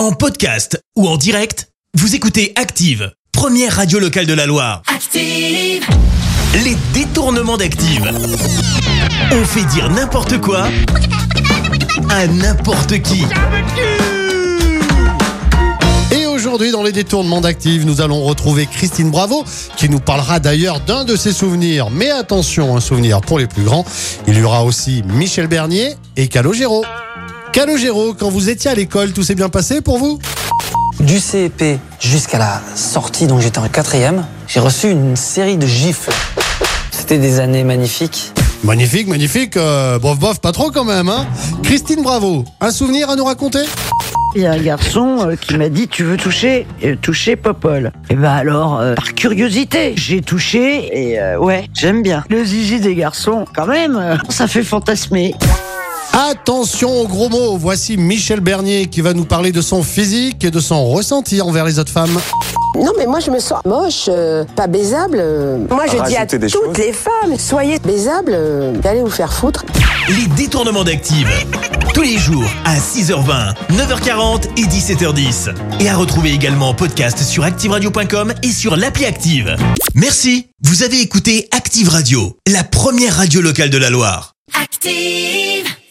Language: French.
En podcast ou en direct, vous écoutez Active, première radio locale de la Loire. Active. Les détournements d'Active. On fait dire n'importe quoi à n'importe qui. Et aujourd'hui, dans les détournements d'Active, nous allons retrouver Christine Bravo, qui nous parlera d'ailleurs d'un de ses souvenirs. Mais attention, un souvenir pour les plus grands. Il y aura aussi Michel Bernier et Calogero. Calogero, quand vous étiez à l'école, tout s'est bien passé pour vous? Du CEP jusqu'à la sortie, donc j'étais en quatrième, j'ai reçu une série de gifles. C'était des années magnifiques. Magnifique, magnifique. Euh, bof, bof, pas trop quand même. Hein Christine Bravo, un souvenir à nous raconter? Il y a un garçon euh, qui m'a dit tu veux toucher euh, toucher Popol. Et ben alors euh, par curiosité j'ai touché et euh, ouais j'aime bien le zizi des garçons quand même euh, ça fait fantasmer. Attention aux gros mots, voici Michel Bernier qui va nous parler de son physique et de son ressenti envers les autres femmes. Non, mais moi je me sens moche, euh, pas baisable. euh. Moi je dis à toutes choses. les femmes, soyez baisables, euh, allez vous faire foutre. Les détournements d'Active. Tous les jours à 6h20, 9h40 et 17h10. Et à retrouver également en podcast sur ActiveRadio.com et sur l'appli Active. Merci. Vous avez écouté Active Radio, la première radio locale de la Loire. Active.